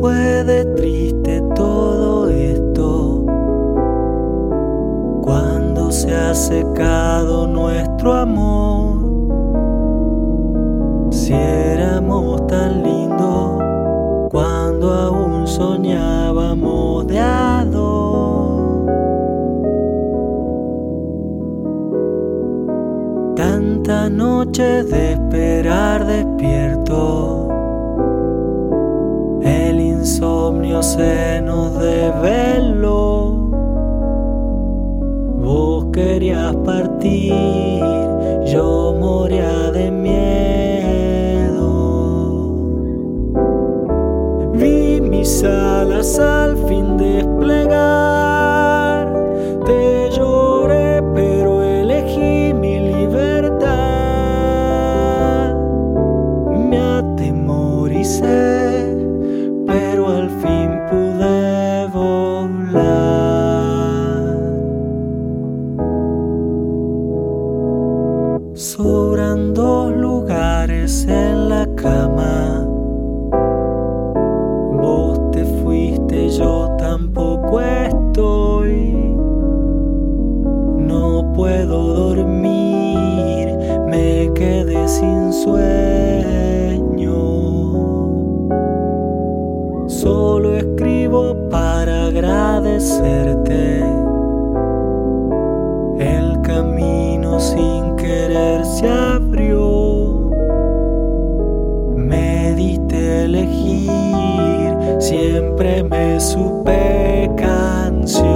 fue de triste todo esto? Cuando se ha secado nuestro amor. Si éramos tan lindos cuando aún soñábamos de. Tanta noche de esperar despierto. Insomnio se nos develó. Vos querías partir, yo moría de miedo. Vi mis alas al fin desplegar. Te lloré, pero elegí mi libertad. Me atemoricé, en la cama. Vos te fuiste, yo tampoco estoy. No puedo dormir, me quedé sin sueño. Solo escribo para agradecerte. Siempre me supe canción.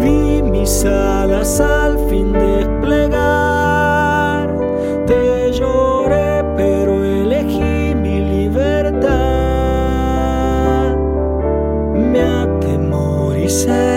Vi mis alas al fin desplegar. Te lloré, pero elegí mi libertad. Me atemoricé,